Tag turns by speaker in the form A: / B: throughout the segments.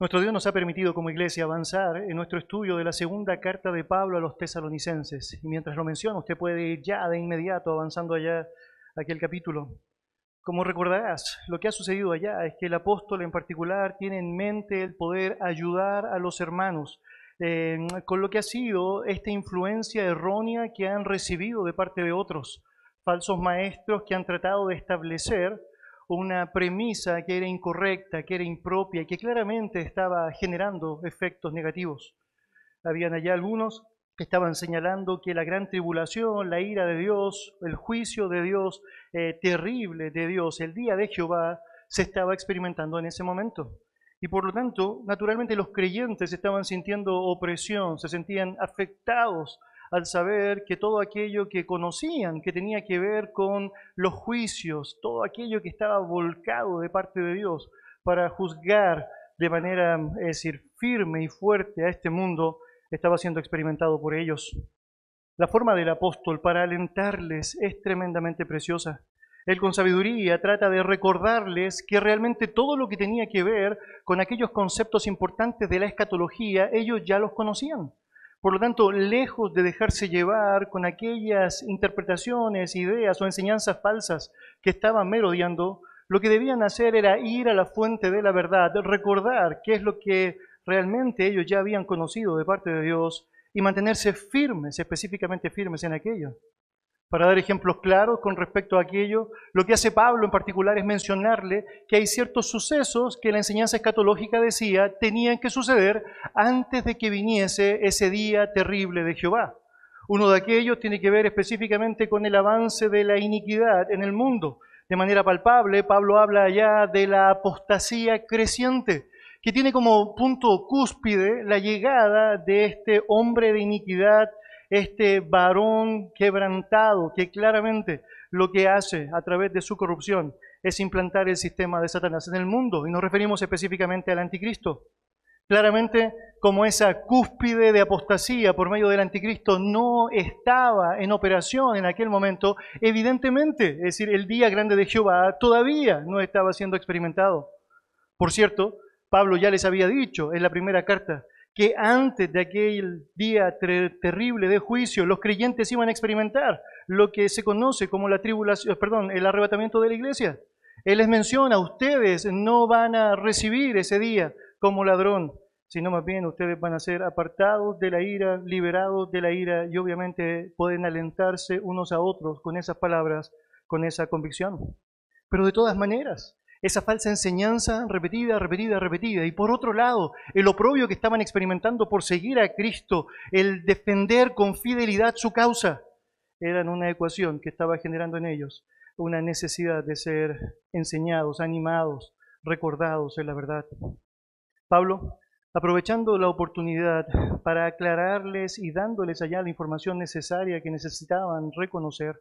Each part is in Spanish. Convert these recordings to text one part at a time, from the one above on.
A: Nuestro Dios nos ha permitido como iglesia avanzar en nuestro estudio de la segunda carta de Pablo a los tesalonicenses. Y mientras lo menciono, usted puede ir ya de inmediato avanzando allá aquel capítulo. Como recordarás, lo que ha sucedido allá es que el apóstol en particular tiene en mente el poder ayudar a los hermanos eh, con lo que ha sido esta influencia errónea que han recibido de parte de otros, falsos maestros que han tratado de establecer una premisa que era incorrecta, que era impropia, que claramente estaba generando efectos negativos. Habían allá algunos que estaban señalando que la gran tribulación, la ira de Dios, el juicio de Dios, eh, terrible de Dios, el día de Jehová, se estaba experimentando en ese momento. Y por lo tanto, naturalmente los creyentes estaban sintiendo opresión, se sentían afectados al saber que todo aquello que conocían, que tenía que ver con los juicios, todo aquello que estaba volcado de parte de Dios para juzgar de manera, es decir, firme y fuerte a este mundo, estaba siendo experimentado por ellos. La forma del apóstol para alentarles es tremendamente preciosa. Él con sabiduría trata de recordarles que realmente todo lo que tenía que ver con aquellos conceptos importantes de la escatología, ellos ya los conocían. Por lo tanto, lejos de dejarse llevar con aquellas interpretaciones, ideas o enseñanzas falsas que estaban merodeando, lo que debían hacer era ir a la fuente de la verdad, recordar qué es lo que realmente ellos ya habían conocido de parte de Dios y mantenerse firmes, específicamente firmes en aquello. Para dar ejemplos claros con respecto a aquello, lo que hace Pablo en particular es mencionarle que hay ciertos sucesos que la enseñanza escatológica decía tenían que suceder antes de que viniese ese día terrible de Jehová. Uno de aquellos tiene que ver específicamente con el avance de la iniquidad en el mundo. De manera palpable, Pablo habla allá de la apostasía creciente, que tiene como punto cúspide la llegada de este hombre de iniquidad este varón quebrantado que claramente lo que hace a través de su corrupción es implantar el sistema de Satanás en el mundo. Y nos referimos específicamente al anticristo. Claramente, como esa cúspide de apostasía por medio del anticristo no estaba en operación en aquel momento, evidentemente, es decir, el día grande de Jehová todavía no estaba siendo experimentado. Por cierto, Pablo ya les había dicho en la primera carta que antes de aquel día terrible de juicio los creyentes iban a experimentar lo que se conoce como la tribulación, el arrebatamiento de la iglesia. Él les menciona, ustedes no van a recibir ese día como ladrón, sino más bien ustedes van a ser apartados de la ira, liberados de la ira y obviamente pueden alentarse unos a otros con esas palabras, con esa convicción. Pero de todas maneras, esa falsa enseñanza repetida, repetida, repetida. Y por otro lado, el oprobio que estaban experimentando por seguir a Cristo, el defender con fidelidad su causa, eran una ecuación que estaba generando en ellos una necesidad de ser enseñados, animados, recordados en la verdad. Pablo, aprovechando la oportunidad para aclararles y dándoles allá la información necesaria que necesitaban reconocer,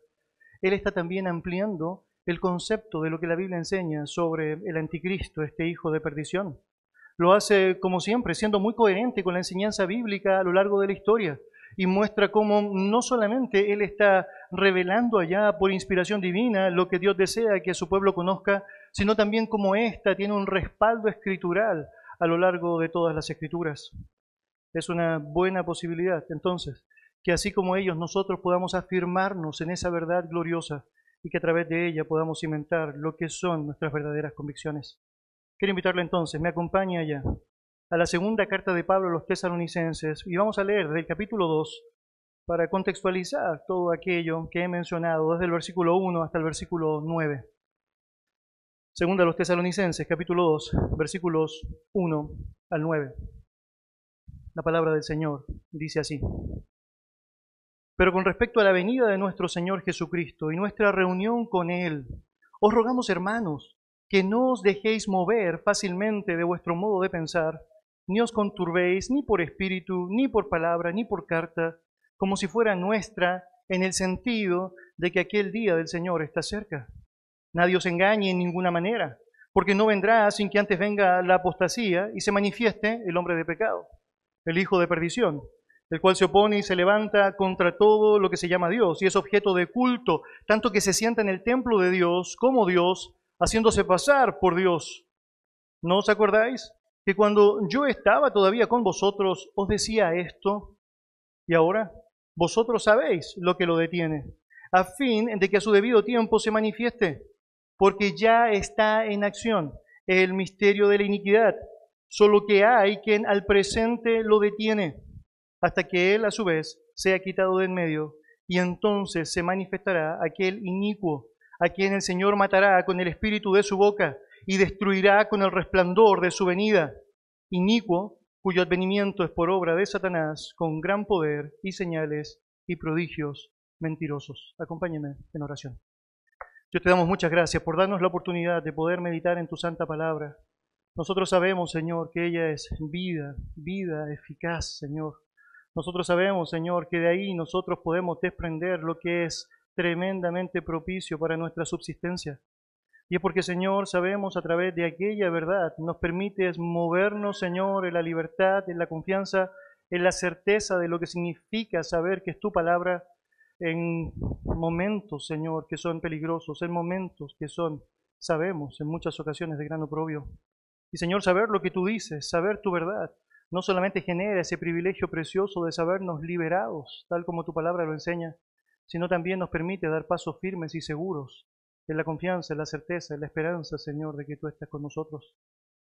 A: él está también ampliando el concepto de lo que la Biblia enseña sobre el anticristo, este hijo de perdición. Lo hace, como siempre, siendo muy coherente con la enseñanza bíblica a lo largo de la historia y muestra cómo no solamente Él está revelando allá por inspiración divina lo que Dios desea que su pueblo conozca, sino también cómo ésta tiene un respaldo escritural a lo largo de todas las escrituras. Es una buena posibilidad, entonces, que así como ellos nosotros podamos afirmarnos en esa verdad gloriosa y que a través de ella podamos cimentar lo que son nuestras verdaderas convicciones. Quiero invitarle entonces, me acompaña ya a la segunda carta de Pablo a los tesalonicenses y vamos a leer del capítulo 2 para contextualizar todo aquello que he mencionado desde el versículo 1 hasta el versículo 9. Segunda a los tesalonicenses, capítulo 2, versículos 1 al 9. La palabra del Señor dice así. Pero con respecto a la venida de nuestro Señor Jesucristo y nuestra reunión con Él, os rogamos, hermanos, que no os dejéis mover fácilmente de vuestro modo de pensar, ni os conturbéis ni por espíritu, ni por palabra, ni por carta, como si fuera nuestra, en el sentido de que aquel día del Señor está cerca. Nadie os engañe en ninguna manera, porque no vendrá sin que antes venga la apostasía y se manifieste el hombre de pecado, el hijo de perdición el cual se opone y se levanta contra todo lo que se llama Dios y es objeto de culto, tanto que se sienta en el templo de Dios como Dios, haciéndose pasar por Dios. ¿No os acordáis que cuando yo estaba todavía con vosotros os decía esto, y ahora vosotros sabéis lo que lo detiene, a fin de que a su debido tiempo se manifieste, porque ya está en acción el misterio de la iniquidad, solo que hay quien al presente lo detiene, hasta que él a su vez sea quitado de en medio, y entonces se manifestará aquel inicuo, a quien el Señor matará con el espíritu de su boca, y destruirá con el resplandor de su venida. Inicuo, cuyo advenimiento es por obra de Satanás, con gran poder y señales y prodigios mentirosos. Acompáñeme en oración. Yo te damos muchas gracias por darnos la oportunidad de poder meditar en tu santa palabra. Nosotros sabemos, Señor, que ella es vida, vida eficaz, Señor. Nosotros sabemos, Señor, que de ahí nosotros podemos desprender lo que es tremendamente propicio para nuestra subsistencia. Y es porque, Señor, sabemos a través de aquella verdad, nos permites movernos, Señor, en la libertad, en la confianza, en la certeza de lo que significa saber que es tu palabra en momentos, Señor, que son peligrosos, en momentos que son, sabemos, en muchas ocasiones de gran oprobio. Y, Señor, saber lo que tú dices, saber tu verdad, no solamente genera ese privilegio precioso de sabernos liberados, tal como tu palabra lo enseña, sino también nos permite dar pasos firmes y seguros en la confianza, en la certeza, en la esperanza, Señor, de que tú estás con nosotros.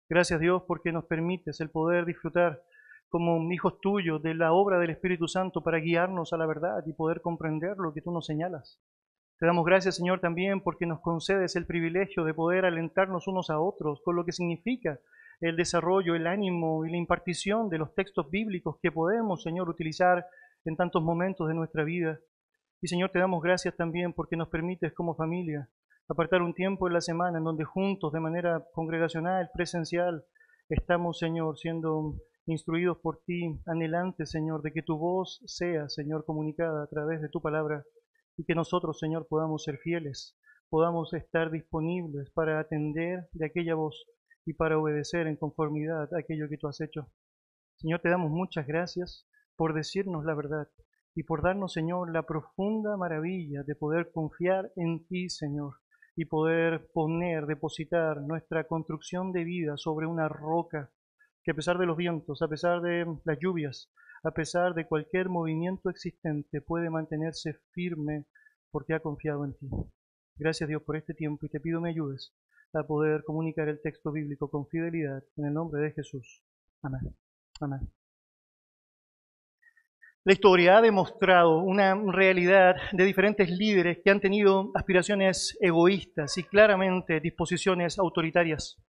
A: Gracias Dios porque nos permites el poder disfrutar como hijos tuyos de la obra del Espíritu Santo para guiarnos a la verdad y poder comprender lo que tú nos señalas. Te damos gracias, Señor, también porque nos concedes el privilegio de poder alentarnos unos a otros con lo que significa el desarrollo, el ánimo y la impartición de los textos bíblicos que podemos, Señor, utilizar en tantos momentos de nuestra vida. Y Señor, te damos gracias también porque nos permites como familia apartar un tiempo en la semana en donde juntos, de manera congregacional, presencial, estamos, Señor, siendo instruidos por ti, anhelantes, Señor, de que tu voz sea, Señor, comunicada a través de tu palabra y que nosotros, Señor, podamos ser fieles, podamos estar disponibles para atender de aquella voz y para obedecer en conformidad a aquello que tú has hecho. Señor, te damos muchas gracias por decirnos la verdad y por darnos, Señor, la profunda maravilla de poder confiar en ti, Señor, y poder poner, depositar nuestra construcción de vida sobre una roca que a pesar de los vientos, a pesar de las lluvias, a pesar de cualquier movimiento existente, puede mantenerse firme porque ha confiado en ti. Gracias Dios por este tiempo y te pido me ayudes a poder comunicar el texto bíblico con fidelidad en el nombre de Jesús. Amén. Amén. La historia ha demostrado una realidad de diferentes líderes que han tenido aspiraciones egoístas y claramente disposiciones autoritarias.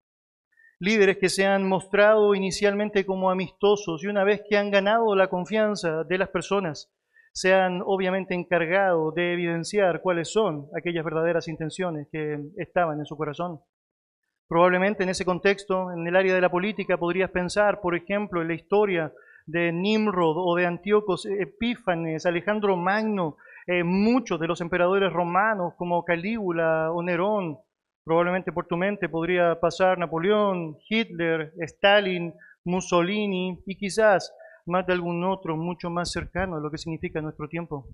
A: Líderes que se han mostrado inicialmente como amistosos y una vez que han ganado la confianza de las personas, se han obviamente encargado de evidenciar cuáles son aquellas verdaderas intenciones que estaban en su corazón. Probablemente en ese contexto, en el área de la política, podrías pensar, por ejemplo, en la historia de Nimrod o de Antíocos Epífanes, Alejandro Magno, eh, muchos de los emperadores romanos como Calígula o Nerón. Probablemente por tu mente podría pasar Napoleón, Hitler, Stalin, Mussolini y quizás más de algún otro mucho más cercano a lo que significa nuestro tiempo.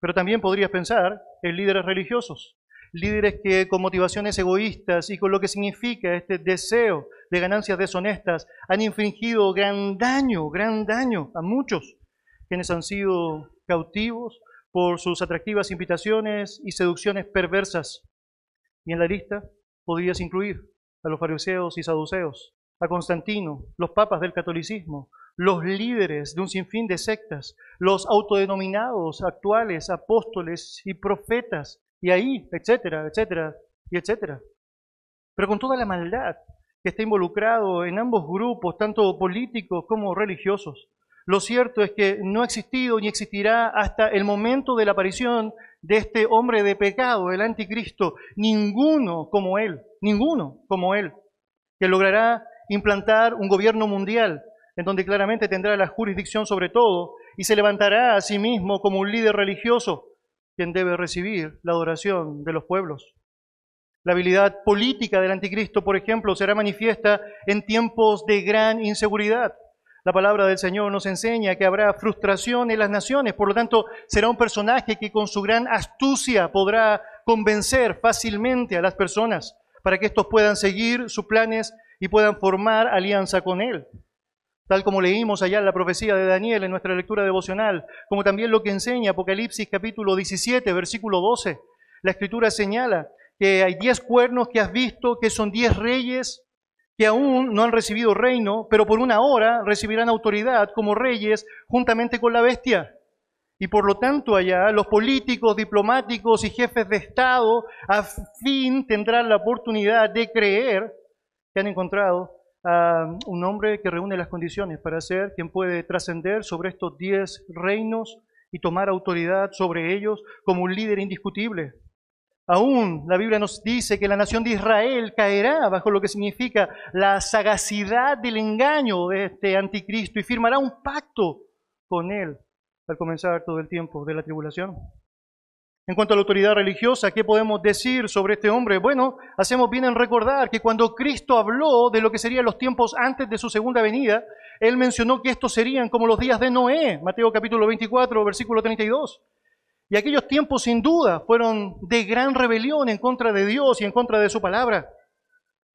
A: Pero también podrías pensar en líderes religiosos, líderes que con motivaciones egoístas y con lo que significa este deseo de ganancias deshonestas han infringido gran daño, gran daño a muchos quienes han sido cautivos por sus atractivas invitaciones y seducciones perversas. Y en la lista podrías incluir a los fariseos y saduceos, a Constantino, los papas del catolicismo, los líderes de un sinfín de sectas, los autodenominados actuales apóstoles y profetas y ahí, etcétera, etcétera, y etcétera. Pero con toda la maldad que está involucrado en ambos grupos, tanto políticos como religiosos. Lo cierto es que no ha existido ni existirá hasta el momento de la aparición de este hombre de pecado, el anticristo, ninguno como él, ninguno como él, que logrará implantar un gobierno mundial en donde claramente tendrá la jurisdicción sobre todo y se levantará a sí mismo como un líder religioso quien debe recibir la adoración de los pueblos. La habilidad política del anticristo, por ejemplo, será manifiesta en tiempos de gran inseguridad. La palabra del Señor nos enseña que habrá frustración en las naciones, por lo tanto será un personaje que con su gran astucia podrá convencer fácilmente a las personas para que estos puedan seguir sus planes y puedan formar alianza con Él. Tal como leímos allá en la profecía de Daniel en nuestra lectura devocional, como también lo que enseña Apocalipsis capítulo 17, versículo 12. La escritura señala que hay diez cuernos que has visto, que son diez reyes que aún no han recibido reino, pero por una hora recibirán autoridad como reyes juntamente con la bestia. Y por lo tanto allá los políticos, diplomáticos y jefes de Estado a fin tendrán la oportunidad de creer que han encontrado a un hombre que reúne las condiciones para ser quien puede trascender sobre estos diez reinos y tomar autoridad sobre ellos como un líder indiscutible. Aún la Biblia nos dice que la nación de Israel caerá bajo lo que significa la sagacidad del engaño de este anticristo y firmará un pacto con él al comenzar todo el tiempo de la tribulación. En cuanto a la autoridad religiosa, ¿qué podemos decir sobre este hombre? Bueno, hacemos bien en recordar que cuando Cristo habló de lo que serían los tiempos antes de su segunda venida, él mencionó que estos serían como los días de Noé, Mateo capítulo 24, versículo 32. Y aquellos tiempos sin duda fueron de gran rebelión en contra de Dios y en contra de su palabra.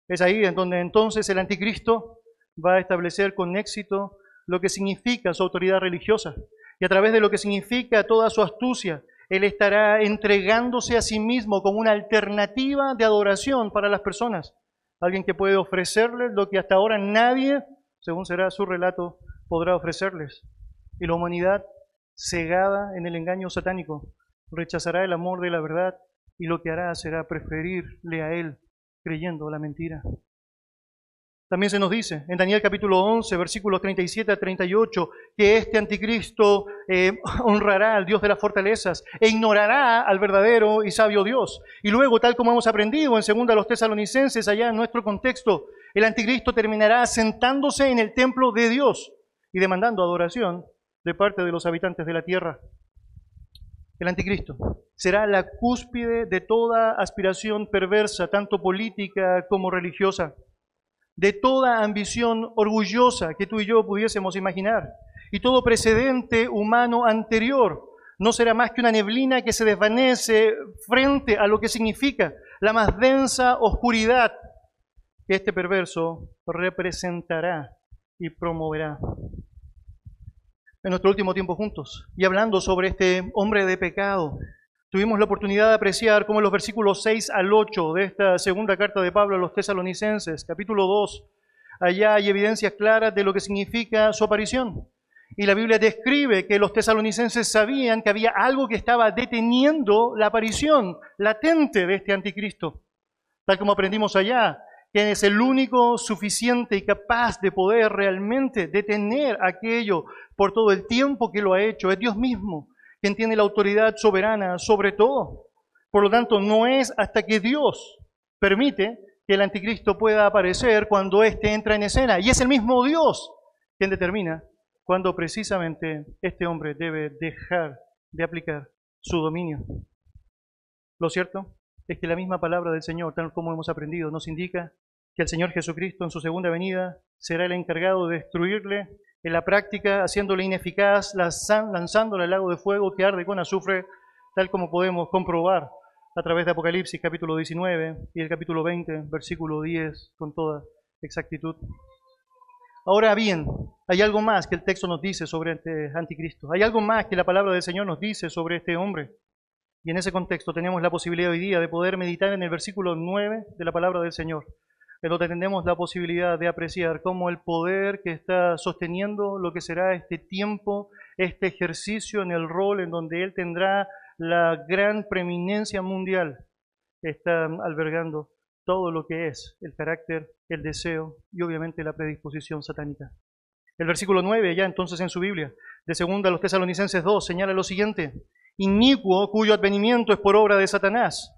A: Es ahí en donde entonces el anticristo va a establecer con éxito lo que significa su autoridad religiosa. Y a través de lo que significa toda su astucia, él estará entregándose a sí mismo como una alternativa de adoración para las personas. Alguien que puede ofrecerles lo que hasta ahora nadie, según será su relato, podrá ofrecerles. Y la humanidad cegada en el engaño satánico, rechazará el amor de la verdad y lo que hará será preferirle a él creyendo la mentira. También se nos dice en Daniel capítulo 11, versículos 37 a 38, que este anticristo eh, honrará al Dios de las fortalezas e ignorará al verdadero y sabio Dios. Y luego, tal como hemos aprendido en segunda los tesalonicenses, allá en nuestro contexto, el anticristo terminará sentándose en el templo de Dios y demandando adoración de parte de los habitantes de la tierra. El anticristo será la cúspide de toda aspiración perversa, tanto política como religiosa, de toda ambición orgullosa que tú y yo pudiésemos imaginar, y todo precedente humano anterior. No será más que una neblina que se desvanece frente a lo que significa la más densa oscuridad que este perverso representará y promoverá en nuestro último tiempo juntos y hablando sobre este hombre de pecado. Tuvimos la oportunidad de apreciar cómo los versículos 6 al 8 de esta segunda carta de Pablo a los tesalonicenses, capítulo 2, allá hay evidencias claras de lo que significa su aparición. Y la Biblia describe que los tesalonicenses sabían que había algo que estaba deteniendo la aparición latente de este anticristo. Tal como aprendimos allá, quien es el único suficiente y capaz de poder realmente detener aquello por todo el tiempo que lo ha hecho. Es Dios mismo quien tiene la autoridad soberana sobre todo. Por lo tanto, no es hasta que Dios permite que el anticristo pueda aparecer cuando éste entra en escena. Y es el mismo Dios quien determina cuando precisamente este hombre debe dejar de aplicar su dominio. Lo cierto es que la misma palabra del Señor, tal como hemos aprendido, nos indica que el Señor Jesucristo en su segunda venida será el encargado de destruirle en la práctica, haciéndole ineficaz, lanzándole al lago de fuego que arde con azufre, tal como podemos comprobar a través de Apocalipsis capítulo 19 y el capítulo 20, versículo 10, con toda exactitud. Ahora bien, hay algo más que el texto nos dice sobre este anticristo. Hay algo más que la palabra del Señor nos dice sobre este hombre. Y en ese contexto tenemos la posibilidad hoy día de poder meditar en el versículo 9 de la palabra del Señor en donde tenemos la posibilidad de apreciar cómo el poder que está sosteniendo lo que será este tiempo, este ejercicio en el rol en donde Él tendrá la gran preeminencia mundial, está albergando todo lo que es el carácter, el deseo y obviamente la predisposición satánica. El versículo 9, ya entonces en su Biblia, de segunda a los tesalonicenses 2, señala lo siguiente, inicuo cuyo advenimiento es por obra de Satanás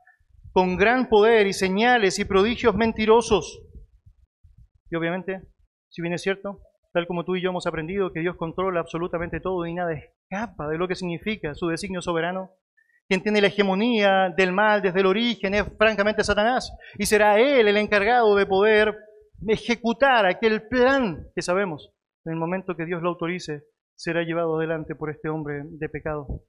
A: con gran poder y señales y prodigios mentirosos. Y obviamente, si bien es cierto, tal como tú y yo hemos aprendido que Dios controla absolutamente todo y nada escapa de lo que significa su designio soberano, quien tiene la hegemonía del mal desde el origen es francamente Satanás, y será él el encargado de poder ejecutar aquel plan que sabemos, en el momento que Dios lo autorice, será llevado adelante por este hombre de pecado.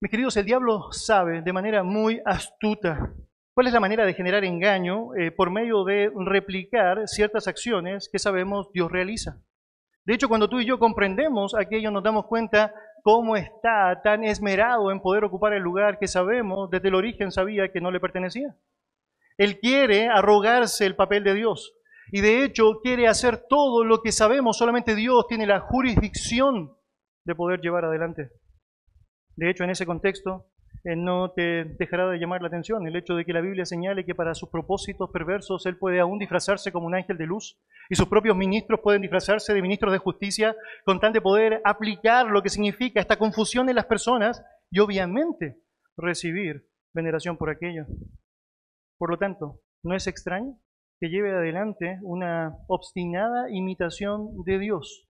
A: Mis queridos, el diablo sabe de manera muy astuta ¿Cuál es la manera de generar engaño? Eh, por medio de replicar ciertas acciones que sabemos Dios realiza. De hecho, cuando tú y yo comprendemos aquello, nos damos cuenta cómo está tan esmerado en poder ocupar el lugar que sabemos desde el origen sabía que no le pertenecía. Él quiere arrogarse el papel de Dios y de hecho quiere hacer todo lo que sabemos, solamente Dios tiene la jurisdicción de poder llevar adelante. De hecho, en ese contexto, eh, no te dejará de llamar la atención el hecho de que la Biblia señale que para sus propósitos perversos Él puede aún disfrazarse como un ángel de luz y sus propios ministros pueden disfrazarse de ministros de justicia con tal de poder aplicar lo que significa esta confusión en las personas y obviamente recibir veneración por aquello. Por lo tanto, no es extraño que lleve adelante una obstinada imitación de Dios.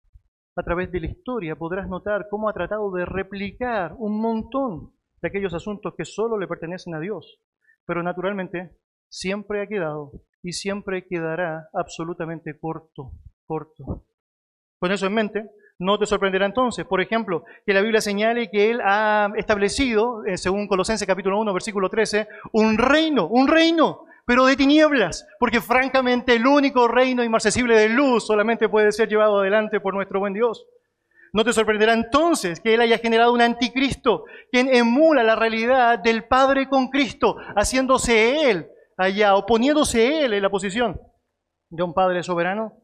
A: A través de la historia podrás notar cómo ha tratado de replicar un montón de aquellos asuntos que solo le pertenecen a Dios. Pero naturalmente siempre ha quedado y siempre quedará absolutamente corto, corto. Con eso en mente, no te sorprenderá entonces, por ejemplo, que la Biblia señale que Él ha establecido, eh, según Colosenses capítulo 1, versículo 13, un reino, un reino, pero de tinieblas, porque francamente el único reino inmarcesible de luz solamente puede ser llevado adelante por nuestro buen Dios. No te sorprenderá entonces que Él haya generado un anticristo, quien emula la realidad del Padre con Cristo, haciéndose Él allá, oponiéndose Él en la posición de un Padre soberano,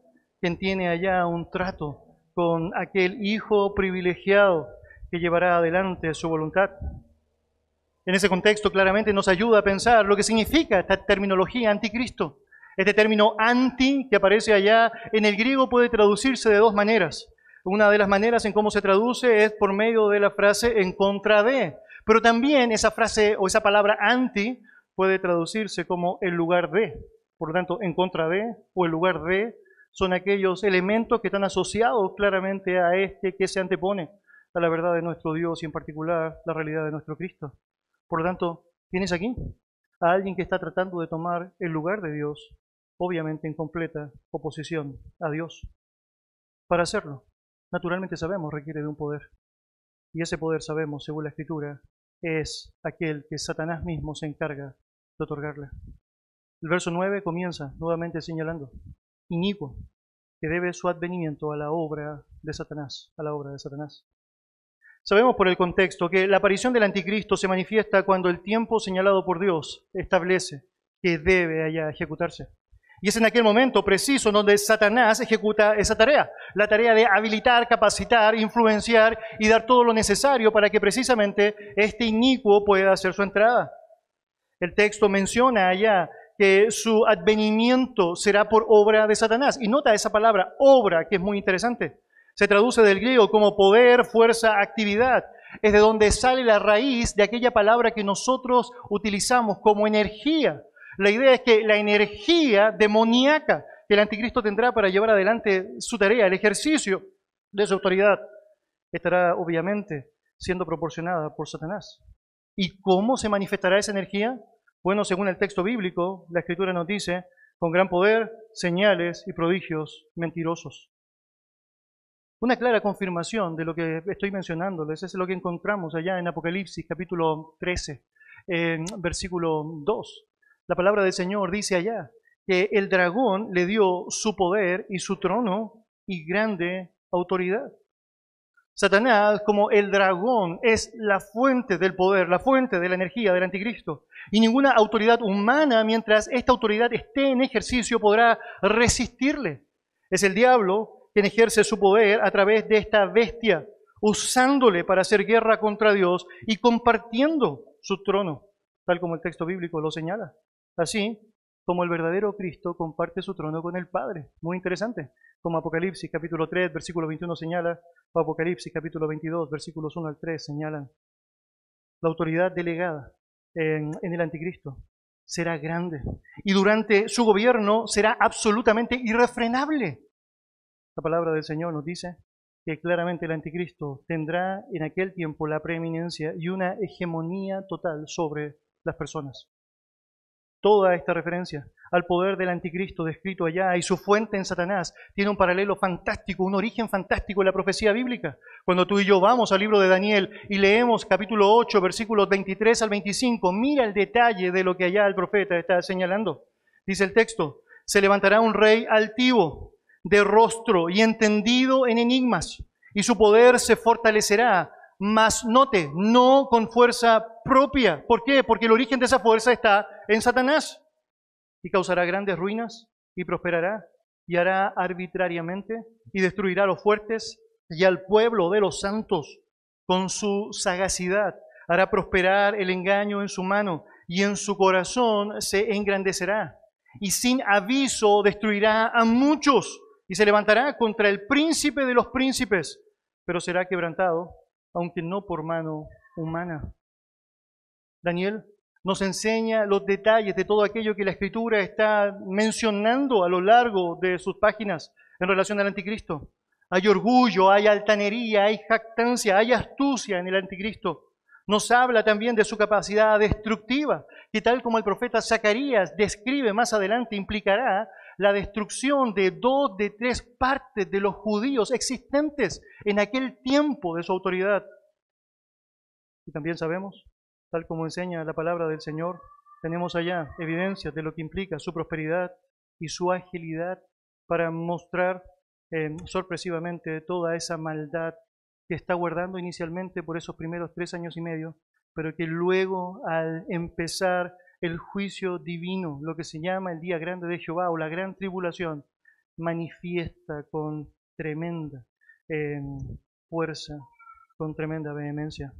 A: quien tiene allá un trato con aquel Hijo privilegiado que llevará adelante su voluntad. En ese contexto claramente nos ayuda a pensar lo que significa esta terminología anticristo. Este término anti que aparece allá en el griego puede traducirse de dos maneras. Una de las maneras en cómo se traduce es por medio de la frase en contra de. Pero también esa frase o esa palabra anti puede traducirse como el lugar de. Por lo tanto, en contra de o el lugar de son aquellos elementos que están asociados claramente a este que se antepone a la verdad de nuestro Dios y en particular la realidad de nuestro Cristo. Por lo tanto, tienes aquí a alguien que está tratando de tomar el lugar de Dios, obviamente en completa oposición a Dios. Para hacerlo, naturalmente sabemos, requiere de un poder. Y ese poder sabemos, según la Escritura, es aquel que Satanás mismo se encarga de otorgarle. El verso 9 comienza nuevamente señalando, inicuo, que debe su advenimiento a la obra de Satanás, a la obra de Satanás. Sabemos por el contexto que la aparición del anticristo se manifiesta cuando el tiempo señalado por Dios establece que debe allá ejecutarse. Y es en aquel momento preciso donde Satanás ejecuta esa tarea, la tarea de habilitar, capacitar, influenciar y dar todo lo necesario para que precisamente este inicuo pueda hacer su entrada. El texto menciona allá que su advenimiento será por obra de Satanás. Y nota esa palabra, obra, que es muy interesante. Se traduce del griego como poder, fuerza, actividad. Es de donde sale la raíz de aquella palabra que nosotros utilizamos como energía. La idea es que la energía demoníaca que el anticristo tendrá para llevar adelante su tarea, el ejercicio de su autoridad, estará obviamente siendo proporcionada por Satanás. ¿Y cómo se manifestará esa energía? Bueno, según el texto bíblico, la escritura nos dice, con gran poder, señales y prodigios mentirosos. Una clara confirmación de lo que estoy mencionándoles es lo que encontramos allá en Apocalipsis capítulo 13, en versículo 2. La palabra del Señor dice allá que el dragón le dio su poder y su trono y grande autoridad. Satanás, como el dragón, es la fuente del poder, la fuente de la energía del anticristo. Y ninguna autoridad humana, mientras esta autoridad esté en ejercicio, podrá resistirle. Es el diablo quien ejerce su poder a través de esta bestia, usándole para hacer guerra contra Dios y compartiendo su trono, tal como el texto bíblico lo señala. Así como el verdadero Cristo comparte su trono con el Padre. Muy interesante. Como Apocalipsis capítulo 3, versículo 21 señala, o Apocalipsis capítulo 22, versículos 1 al 3 señalan. La autoridad delegada en, en el anticristo será grande y durante su gobierno será absolutamente irrefrenable. La palabra del Señor nos dice que claramente el anticristo tendrá en aquel tiempo la preeminencia y una hegemonía total sobre las personas. toda esta referencia al poder del anticristo descrito allá y su fuente en Satanás tiene un paralelo fantástico, un origen fantástico en la profecía bíblica. Cuando tú y yo vamos al libro de Daniel y leemos capítulo 8, versículos 23 al 25, mira el detalle de lo que allá el profeta está señalando. Dice el texto, se levantará un rey altivo, de rostro y entendido en enigmas, y su poder se fortalecerá, mas note, no con fuerza propia. ¿Por qué? Porque el origen de esa fuerza está en Satanás y causará grandes ruinas y prosperará y hará arbitrariamente y destruirá a los fuertes y al pueblo de los santos con su sagacidad. Hará prosperar el engaño en su mano y en su corazón se engrandecerá. Y sin aviso destruirá a muchos y se levantará contra el príncipe de los príncipes, pero será quebrantado, aunque no por mano humana. Daniel nos enseña los detalles de todo aquello que la Escritura está mencionando a lo largo de sus páginas en relación al anticristo. Hay orgullo, hay altanería, hay jactancia, hay astucia en el anticristo. Nos habla también de su capacidad destructiva, que tal como el profeta Zacarías describe más adelante, implicará la destrucción de dos de tres partes de los judíos existentes en aquel tiempo de su autoridad. Y también sabemos tal como enseña la palabra del Señor, tenemos allá evidencias de lo que implica su prosperidad y su agilidad para mostrar eh, sorpresivamente toda esa maldad que está guardando inicialmente por esos primeros tres años y medio, pero que luego al empezar el juicio divino, lo que se llama el día grande de Jehová o la gran tribulación, manifiesta con tremenda eh, fuerza, con tremenda vehemencia.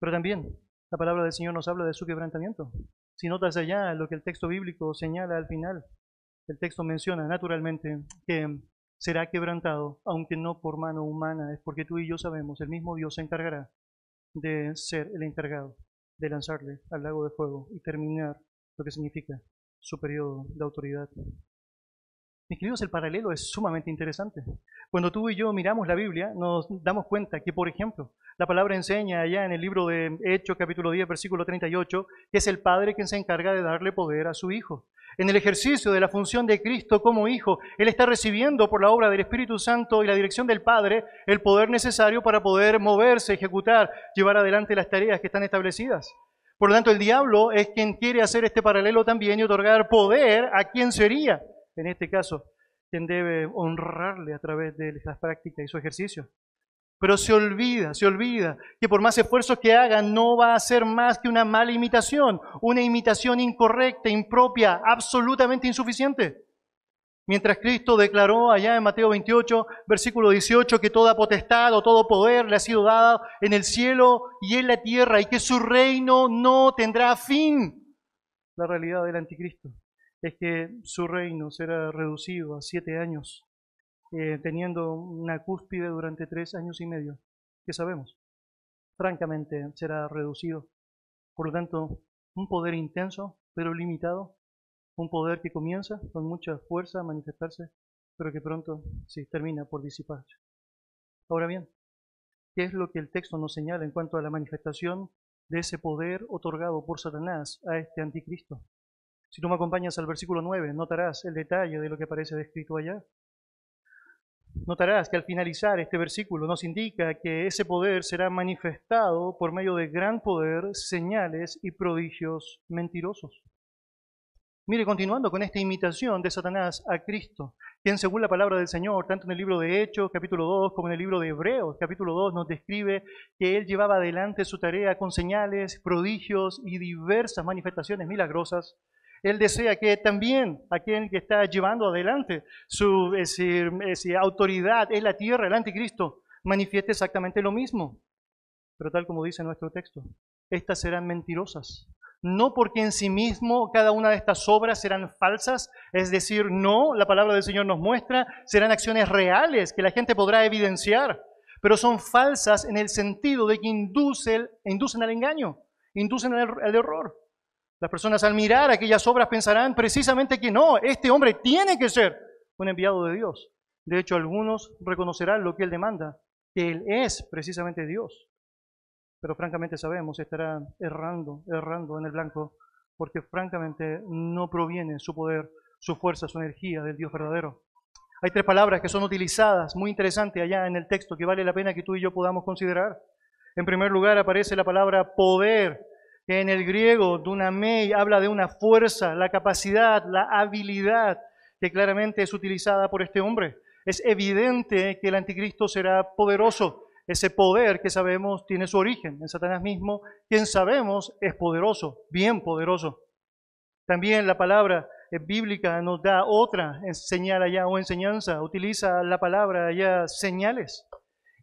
A: Pero también la palabra del Señor nos habla de su quebrantamiento. Si notas allá lo que el texto bíblico señala al final, el texto menciona naturalmente que será quebrantado, aunque no por mano humana, es porque tú y yo sabemos, el mismo Dios se encargará de ser el encargado de lanzarle al lago de fuego y terminar lo que significa su periodo de autoridad. Mis queridos, el paralelo es sumamente interesante. Cuando tú y yo miramos la Biblia, nos damos cuenta que, por ejemplo, la palabra enseña allá en el libro de Hechos, capítulo 10, versículo 38, que es el Padre quien se encarga de darle poder a su Hijo. En el ejercicio de la función de Cristo como Hijo, Él está recibiendo por la obra del Espíritu Santo y la dirección del Padre el poder necesario para poder moverse, ejecutar, llevar adelante las tareas que están establecidas. Por lo tanto, el diablo es quien quiere hacer este paralelo también y otorgar poder a quien sería en este caso, quien debe honrarle a través de esas prácticas y su ejercicio. Pero se olvida, se olvida que por más esfuerzos que haga no va a ser más que una mala imitación, una imitación incorrecta, impropia, absolutamente insuficiente. Mientras Cristo declaró allá en Mateo 28, versículo 18, que toda potestad o todo poder le ha sido dado en el cielo y en la tierra y que su reino no tendrá fin. La realidad del anticristo es que su reino será reducido a siete años, eh, teniendo una cúspide durante tres años y medio, que sabemos, francamente será reducido. Por lo tanto, un poder intenso, pero limitado, un poder que comienza con mucha fuerza a manifestarse, pero que pronto sí termina por disiparse. Ahora bien, ¿qué es lo que el texto nos señala en cuanto a la manifestación de ese poder otorgado por Satanás a este anticristo? Si tú me acompañas al versículo 9, notarás el detalle de lo que aparece descrito allá. Notarás que al finalizar este versículo nos indica que ese poder será manifestado por medio de gran poder, señales y prodigios mentirosos. Mire, continuando con esta imitación de Satanás a Cristo, quien según la palabra del Señor, tanto en el libro de Hechos, capítulo 2, como en el libro de Hebreos, capítulo 2, nos describe que él llevaba adelante su tarea con señales, prodigios y diversas manifestaciones milagrosas él desea que también aquel que está llevando adelante su autoridad en la tierra, el anticristo, manifieste exactamente lo mismo. Pero tal como dice nuestro texto, estas serán mentirosas. No porque en sí mismo cada una de estas obras serán falsas, es decir, no, la palabra del Señor nos muestra, serán acciones reales que la gente podrá evidenciar, pero son falsas en el sentido de que inducen, inducen al engaño, inducen al error. Las personas al mirar aquellas obras pensarán precisamente que no, este hombre tiene que ser un enviado de Dios. De hecho, algunos reconocerán lo que él demanda, que él es precisamente Dios. Pero francamente sabemos, estará errando, errando en el blanco, porque francamente no proviene su poder, su fuerza, su energía del Dios verdadero. Hay tres palabras que son utilizadas, muy interesantes allá en el texto, que vale la pena que tú y yo podamos considerar. En primer lugar aparece la palabra poder, que en el griego dunamei habla de una fuerza, la capacidad, la habilidad, que claramente es utilizada por este hombre. Es evidente que el anticristo será poderoso. Ese poder que sabemos tiene su origen en Satanás mismo, quien sabemos es poderoso, bien poderoso. También la palabra bíblica nos da otra señal allá o enseñanza, utiliza la palabra allá señales.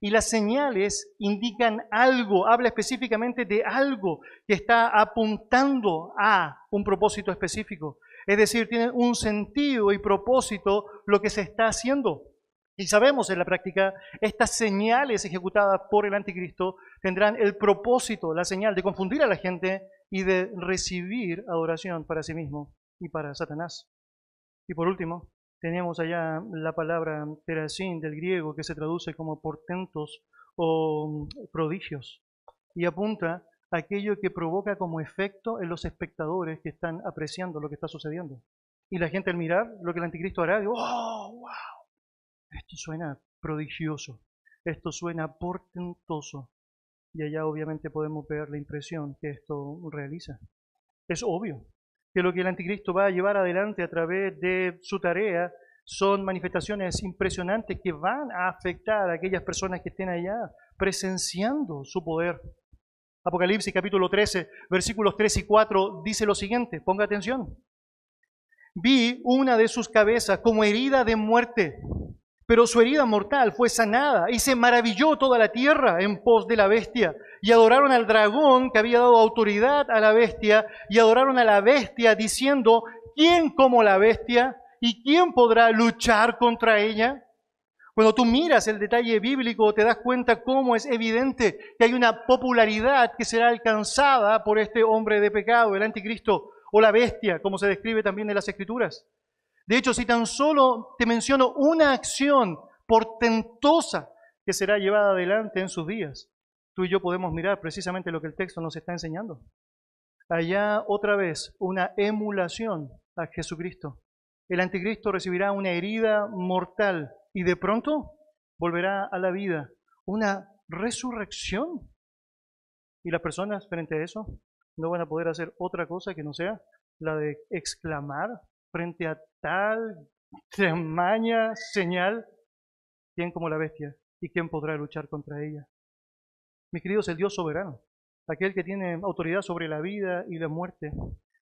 A: Y las señales indican algo, habla específicamente de algo que está apuntando a un propósito específico. Es decir, tiene un sentido y propósito lo que se está haciendo. Y sabemos en la práctica, estas señales ejecutadas por el anticristo tendrán el propósito, la señal de confundir a la gente y de recibir adoración para sí mismo y para Satanás. Y por último, tenemos allá la palabra terasín del griego que se traduce como portentos o prodigios y apunta aquello que provoca como efecto en los espectadores que están apreciando lo que está sucediendo. Y la gente al mirar lo que el anticristo hará, dice, ¡oh, wow! Esto suena prodigioso, esto suena portentoso. Y allá obviamente podemos ver la impresión que esto realiza. Es obvio, que lo que el anticristo va a llevar adelante a través de su tarea son manifestaciones impresionantes que van a afectar a aquellas personas que estén allá presenciando su poder. Apocalipsis capítulo 13, versículos 3 y 4 dice lo siguiente, ponga atención. Vi una de sus cabezas como herida de muerte pero su herida mortal fue sanada y se maravilló toda la tierra en pos de la bestia. Y adoraron al dragón que había dado autoridad a la bestia y adoraron a la bestia diciendo, ¿quién como la bestia? ¿Y quién podrá luchar contra ella? Cuando tú miras el detalle bíblico te das cuenta cómo es evidente que hay una popularidad que será alcanzada por este hombre de pecado, el anticristo o la bestia, como se describe también en las escrituras. De hecho, si tan solo te menciono una acción portentosa que será llevada adelante en sus días, tú y yo podemos mirar precisamente lo que el texto nos está enseñando. Allá otra vez una emulación a Jesucristo. El anticristo recibirá una herida mortal y de pronto volverá a la vida, una resurrección. Y las personas frente a eso no van a poder hacer otra cosa que no sea la de exclamar frente a tal tamaña señal, ¿quién como la bestia? ¿Y quién podrá luchar contra ella? Mis queridos, el Dios soberano, aquel que tiene autoridad sobre la vida y la muerte,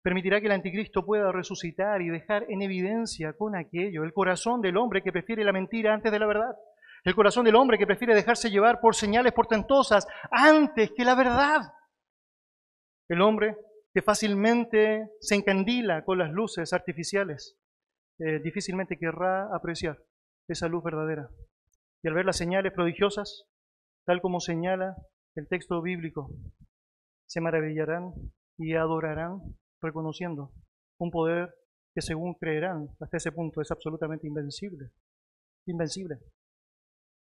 A: permitirá que el anticristo pueda resucitar y dejar en evidencia con aquello el corazón del hombre que prefiere la mentira antes de la verdad, el corazón del hombre que prefiere dejarse llevar por señales portentosas antes que la verdad, el hombre que fácilmente se encandila con las luces artificiales, eh, difícilmente querrá apreciar esa luz verdadera. Y al ver las señales prodigiosas, tal como señala el texto bíblico, se maravillarán y adorarán reconociendo un poder que según creerán hasta ese punto es absolutamente invencible. Invencible.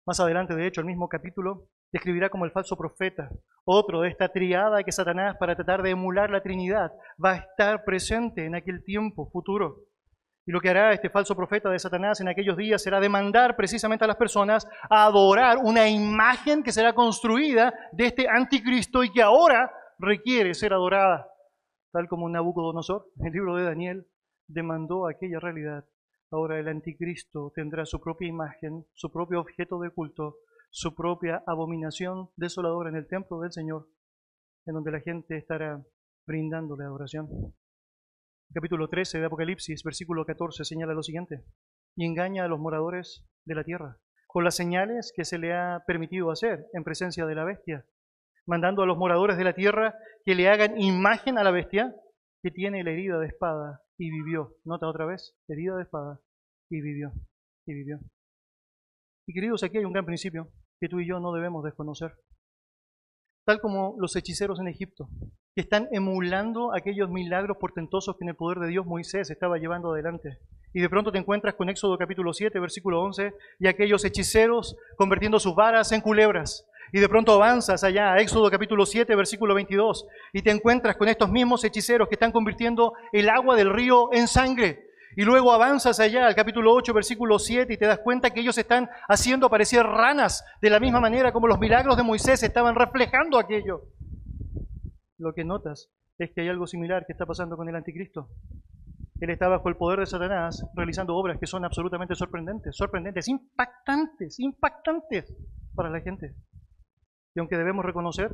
A: Más adelante, de hecho, el mismo capítulo describirá como el falso profeta, otro de esta triada que Satanás, para tratar de emular la Trinidad, va a estar presente en aquel tiempo futuro. Y lo que hará este falso profeta de Satanás en aquellos días será demandar precisamente a las personas a adorar una imagen que será construida de este anticristo y que ahora requiere ser adorada, tal como Nabucodonosor, en el libro de Daniel, demandó aquella realidad. Ahora el anticristo tendrá su propia imagen, su propio objeto de culto, su propia abominación desoladora en el templo del Señor, en donde la gente estará brindándole adoración. Capítulo 13 de Apocalipsis, versículo 14, señala lo siguiente, y engaña a los moradores de la tierra con las señales que se le ha permitido hacer en presencia de la bestia, mandando a los moradores de la tierra que le hagan imagen a la bestia que tiene la herida de espada y vivió. Nota otra vez, herida de espada y vivió, y vivió. Y queridos, aquí hay un gran principio que tú y yo no debemos desconocer. Tal como los hechiceros en Egipto, que están emulando aquellos milagros portentosos que en el poder de Dios Moisés estaba llevando adelante. Y de pronto te encuentras con Éxodo capítulo 7, versículo 11, y aquellos hechiceros convirtiendo sus varas en culebras, Y de pronto avanzas allá a Éxodo capítulo 7, versículo 22, y te encuentras con estos mismos hechiceros que están convirtiendo el agua del río en sangre. Y luego avanzas allá al capítulo 8, versículo 7, y te das cuenta que ellos están haciendo aparecer ranas de la misma manera como los milagros de Moisés estaban reflejando aquello. Lo que notas es que hay algo similar que está pasando con el anticristo. Él está bajo el poder de Satanás realizando obras que son absolutamente sorprendentes, sorprendentes, impactantes, impactantes para la gente. Y aunque debemos reconocer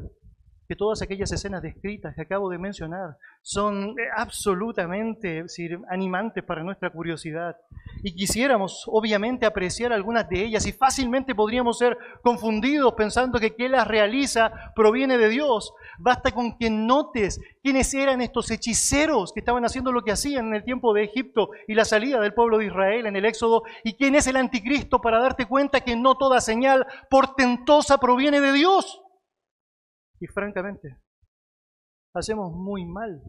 A: que todas aquellas escenas descritas que acabo de mencionar son eh, absolutamente animantes para nuestra curiosidad. Y quisiéramos, obviamente, apreciar algunas de ellas y fácilmente podríamos ser confundidos pensando que quien las realiza proviene de Dios. Basta con que notes quiénes eran estos hechiceros que estaban haciendo lo que hacían en el tiempo de Egipto y la salida del pueblo de Israel en el Éxodo y quién es el anticristo para darte cuenta que no toda señal portentosa proviene de Dios. Y francamente, hacemos muy mal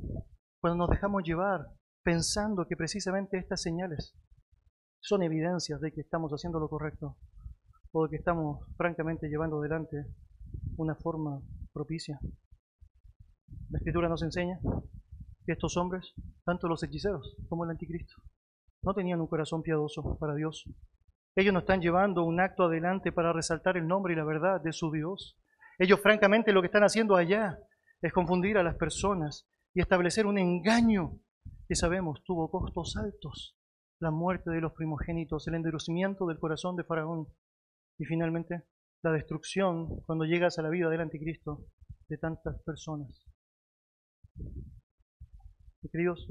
A: cuando nos dejamos llevar pensando que precisamente estas señales son evidencias de que estamos haciendo lo correcto o de que estamos francamente llevando adelante una forma propicia. La escritura nos enseña que estos hombres, tanto los hechiceros como el anticristo, no tenían un corazón piadoso para Dios. Ellos no están llevando un acto adelante para resaltar el nombre y la verdad de su Dios. Ellos francamente lo que están haciendo allá es confundir a las personas y establecer un engaño que sabemos tuvo costos altos. La muerte de los primogénitos, el endurecimiento del corazón de Faraón y finalmente la destrucción cuando llegas a la vida del anticristo de tantas personas. queridos,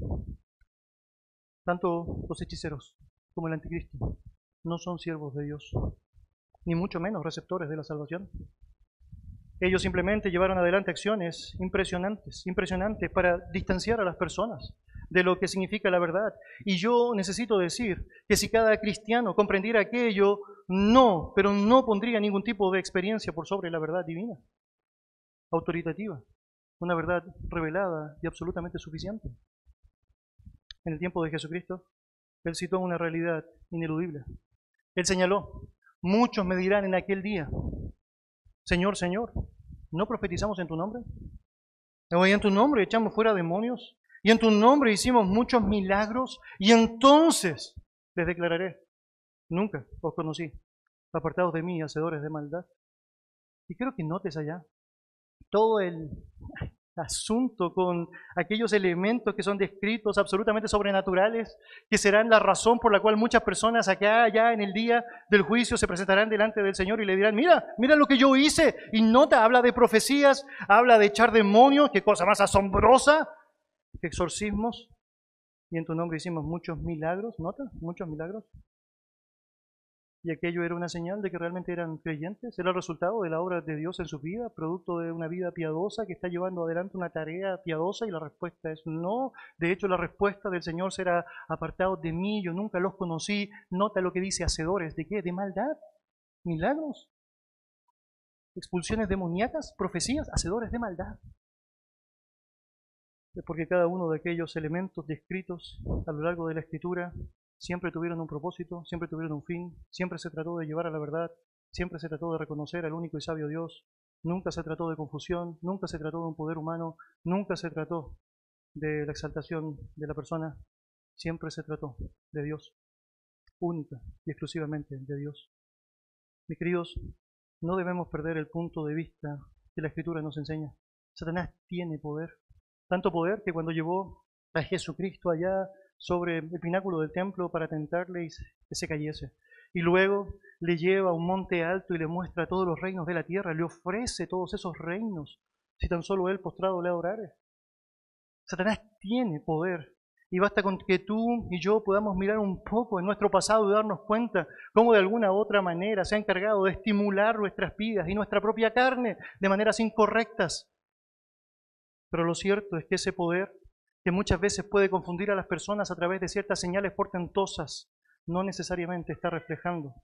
A: tanto los hechiceros como el anticristo no son siervos de Dios, ni mucho menos receptores de la salvación. Ellos simplemente llevaron adelante acciones impresionantes, impresionantes para distanciar a las personas de lo que significa la verdad. Y yo necesito decir que si cada cristiano comprendiera aquello, no, pero no pondría ningún tipo de experiencia por sobre la verdad divina, autoritativa, una verdad revelada y absolutamente suficiente. En el tiempo de Jesucristo, Él citó una realidad ineludible. Él señaló, muchos me dirán en aquel día, Señor, Señor, ¿no profetizamos en tu nombre? Y en tu nombre echamos fuera demonios, y en tu nombre hicimos muchos milagros, y entonces les declararé, nunca os conocí, apartados de mí, hacedores de maldad. Y quiero que notes allá todo el, asunto con aquellos elementos que son descritos absolutamente sobrenaturales, que serán la razón por la cual muchas personas acá, ya en el día del juicio, se presentarán delante del Señor y le dirán, mira, mira lo que yo hice. Y nota, habla de profecías, habla de echar demonios, qué cosa más asombrosa, exorcismos. Y en tu nombre hicimos muchos milagros, nota, muchos milagros. Y aquello era una señal de que realmente eran creyentes. Era el resultado de la obra de Dios en su vida, producto de una vida piadosa que está llevando adelante una tarea piadosa. Y la respuesta es no. De hecho, la respuesta del Señor será apartado de mí. Yo nunca los conocí. Nota lo que dice hacedores. ¿De qué? De maldad. Milagros. Expulsiones demoníacas. Profecías. Hacedores de maldad. Es porque cada uno de aquellos elementos descritos a lo largo de la Escritura siempre tuvieron un propósito, siempre tuvieron un fin, siempre se trató de llevar a la verdad, siempre se trató de reconocer al único y sabio Dios, nunca se trató de confusión, nunca se trató de un poder humano, nunca se trató de la exaltación de la persona, siempre se trató de Dios, única y exclusivamente de Dios. Mis queridos, no debemos perder el punto de vista que la Escritura nos enseña. Satanás tiene poder, tanto poder que cuando llevó a Jesucristo allá sobre el pináculo del templo para tentarle y que se cayese. Y luego le lleva a un monte alto y le muestra todos los reinos de la tierra, le ofrece todos esos reinos, si tan solo él postrado le adorare. Satanás tiene poder y basta con que tú y yo podamos mirar un poco en nuestro pasado y darnos cuenta cómo de alguna otra manera se ha encargado de estimular nuestras vidas y nuestra propia carne de maneras incorrectas. Pero lo cierto es que ese poder que muchas veces puede confundir a las personas a través de ciertas señales portentosas, no necesariamente está reflejando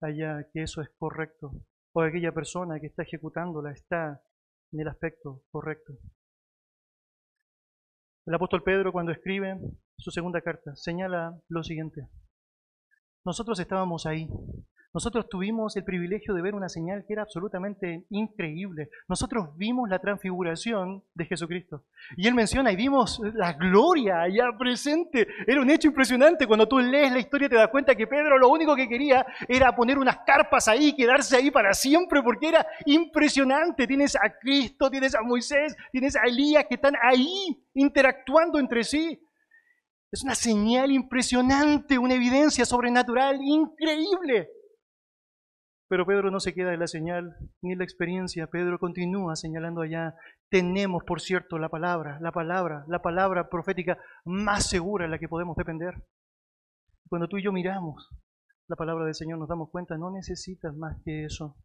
A: allá que eso es correcto o aquella persona que está ejecutándola está en el aspecto correcto. El apóstol Pedro cuando escribe su segunda carta señala lo siguiente. Nosotros estábamos ahí, Nosotros tuvimos el privilegio de ver una señal que era absolutamente increíble. Nosotros vimos la transfiguración de Jesucristo. Y él menciona, y vimos la gloria allá presente. Era un hecho impresionante. Cuando tú lees la historia te das cuenta que Pedro lo único que quería era poner unas carpas ahí, quedarse ahí para siempre, porque era impresionante. Tienes a Cristo, tienes a Moisés, tienes a Elías que están ahí interactuando entre sí. Es una señal impresionante, una evidencia sobrenatural increíble. Pero Pedro no se queda en la señal ni en la experiencia. Pedro continúa señalando allá. Tenemos, por cierto, la palabra, la palabra, la palabra profética más segura en la que podemos depender. Cuando tú y yo miramos la palabra del Señor nos damos cuenta, no necesitas más que eso.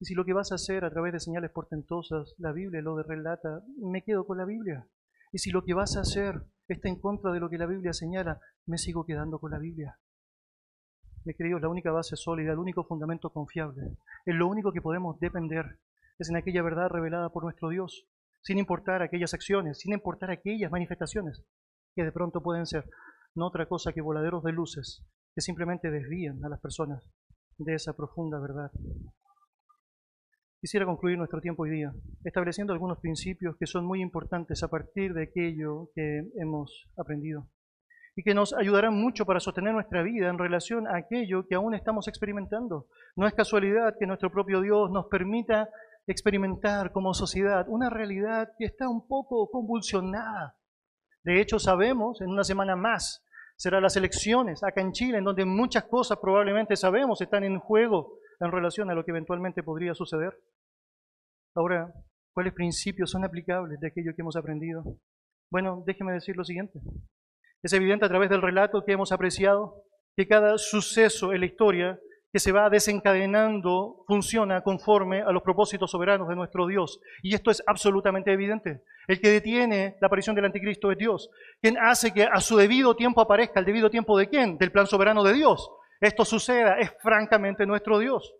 A: Y si lo que vas a hacer a través de señales portentosas, la Biblia lo relata, me quedo con la Biblia. Y si lo que vas a hacer está en contra de lo que la Biblia señala, me sigo quedando con la Biblia mi queridos, la única base sólida, el único fundamento confiable, es lo único que podemos depender, es en aquella verdad revelada por nuestro Dios, sin importar aquellas acciones, sin importar aquellas manifestaciones que de pronto pueden ser no otra cosa que voladeros de luces que simplemente desvían a las personas de esa profunda verdad. Quisiera concluir nuestro tiempo hoy día estableciendo algunos principios que son muy importantes a partir de aquello que hemos aprendido y que nos ayudarán mucho para sostener nuestra vida en relación a aquello que aún estamos experimentando. No es casualidad que nuestro propio Dios nos permita experimentar como sociedad una realidad que está un poco convulsionada. De hecho, sabemos, en una semana más serán las elecciones acá en Chile, en donde muchas cosas probablemente sabemos están en juego en relación a lo que eventualmente podría suceder. Ahora, ¿cuáles principios son aplicables de aquello que hemos aprendido? Bueno, déjeme decir lo siguiente. Es evidente a través del relato que hemos apreciado que cada suceso en la historia que se va desencadenando funciona conforme a los propósitos soberanos de nuestro Dios. Y esto es absolutamente evidente. El que detiene la aparición del anticristo es Dios. Quien hace que a su debido tiempo aparezca el debido tiempo de quién? Del plan soberano de Dios. Esto suceda es francamente nuestro Dios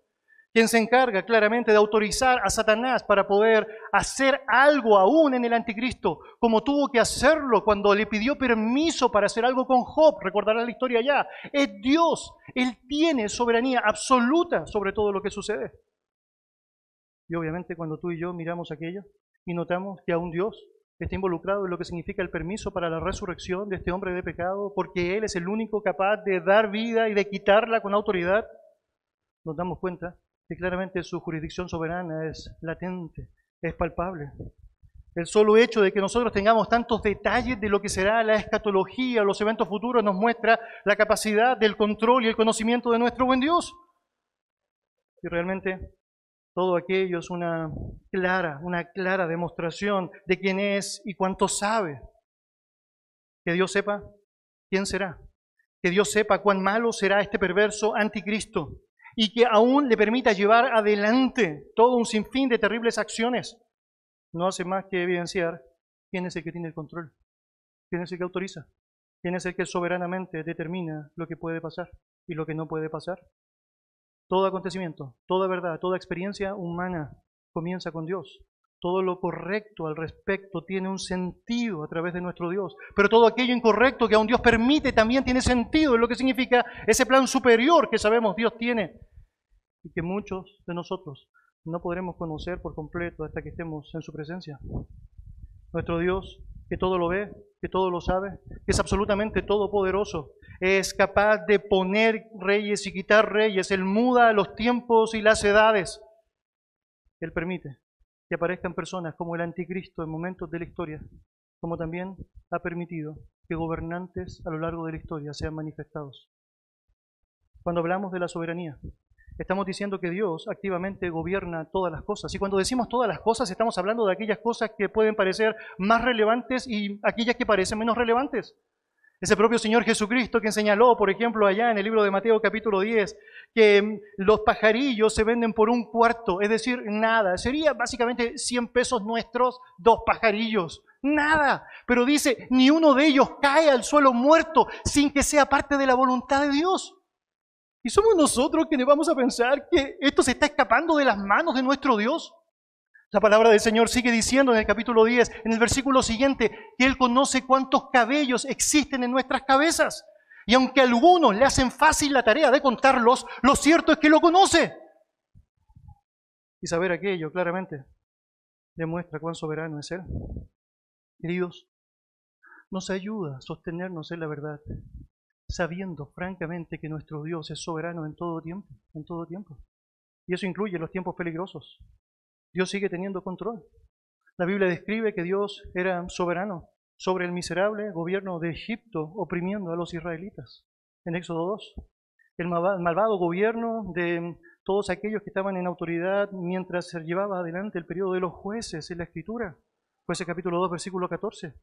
A: quien se encarga claramente de autorizar a Satanás para poder hacer algo aún en el anticristo, como tuvo que hacerlo cuando le pidió permiso para hacer algo con Job, recordarán la historia ya, es Dios, Él tiene soberanía absoluta sobre todo lo que sucede. Y obviamente cuando tú y yo miramos aquello y notamos que aún Dios está involucrado en lo que significa el permiso para la resurrección de este hombre de pecado, porque Él es el único capaz de dar vida y de quitarla con autoridad, nos damos cuenta que claramente su jurisdicción soberana es latente, es palpable. El solo hecho de que nosotros tengamos tantos detalles de lo que será la escatología, los eventos futuros, nos muestra la capacidad del control y el conocimiento de nuestro buen Dios. Y realmente todo aquello es una clara, una clara demostración de quién es y cuánto sabe. Que Dios sepa quién será. Que Dios sepa cuán malo será este perverso anticristo y que aún le permita llevar adelante todo un sinfín de terribles acciones, no hace más que evidenciar quién es el que tiene el control, quién es el que autoriza, quién es el que soberanamente determina lo que puede pasar y lo que no puede pasar. Todo acontecimiento, toda verdad, toda experiencia humana comienza con Dios. Todo lo correcto al respecto tiene un sentido a través de nuestro Dios. Pero todo aquello incorrecto que aún Dios permite también tiene sentido. Es lo que significa ese plan superior que sabemos Dios tiene y que muchos de nosotros no podremos conocer por completo hasta que estemos en su presencia. Nuestro Dios, que todo lo ve, que todo lo sabe, que es absolutamente todopoderoso, es capaz de poner reyes y quitar reyes, Él muda los tiempos y las edades. Él permite que aparezcan personas como el anticristo en momentos de la historia, como también ha permitido que gobernantes a lo largo de la historia sean manifestados. Cuando hablamos de la soberanía, estamos diciendo que Dios activamente gobierna todas las cosas. Y cuando decimos todas las cosas, estamos hablando de aquellas cosas que pueden parecer más relevantes y aquellas que parecen menos relevantes. Ese propio Señor Jesucristo quien señaló, por ejemplo, allá en el libro de Mateo capítulo 10, que los pajarillos se venden por un cuarto, es decir, nada. Sería básicamente 100 pesos nuestros, dos pajarillos. Nada. Pero dice, ni uno de ellos cae al suelo muerto sin que sea parte de la voluntad de Dios. Y somos nosotros quienes vamos a pensar que esto se está escapando de las manos de nuestro Dios. La palabra del Señor sigue diciendo en el capítulo 10, en el versículo siguiente, que Él conoce cuántos cabellos existen en nuestras cabezas. Y aunque algunos le hacen fácil la tarea de contarlos, lo cierto es que lo conoce. Y saber aquello claramente demuestra cuán soberano es Él. Queridos, nos ayuda a sostenernos en la verdad, sabiendo francamente que nuestro Dios es soberano en todo tiempo, en todo tiempo. Y eso incluye los tiempos peligrosos. Dios sigue teniendo control. La Biblia describe que Dios era soberano sobre el miserable gobierno de Egipto, oprimiendo a los israelitas, en Éxodo 2. El malvado gobierno de todos aquellos que estaban en autoridad mientras se llevaba adelante el periodo de los jueces en la Escritura. Jueces capítulo 2, versículo 14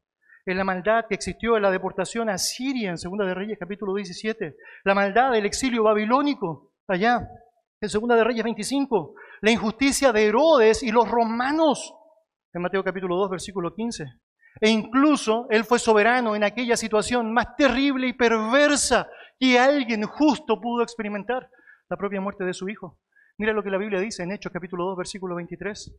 A: en la maldad que existió en la deportación a Siria en Segunda de Reyes capítulo 17, la maldad del exilio babilónico allá en Segunda de Reyes 25, la injusticia de Herodes y los romanos en Mateo capítulo 2 versículo 15. E incluso él fue soberano en aquella situación más terrible y perversa que alguien justo pudo experimentar, la propia muerte de su hijo. Mira lo que la Biblia dice en Hechos capítulo 2 versículo 23.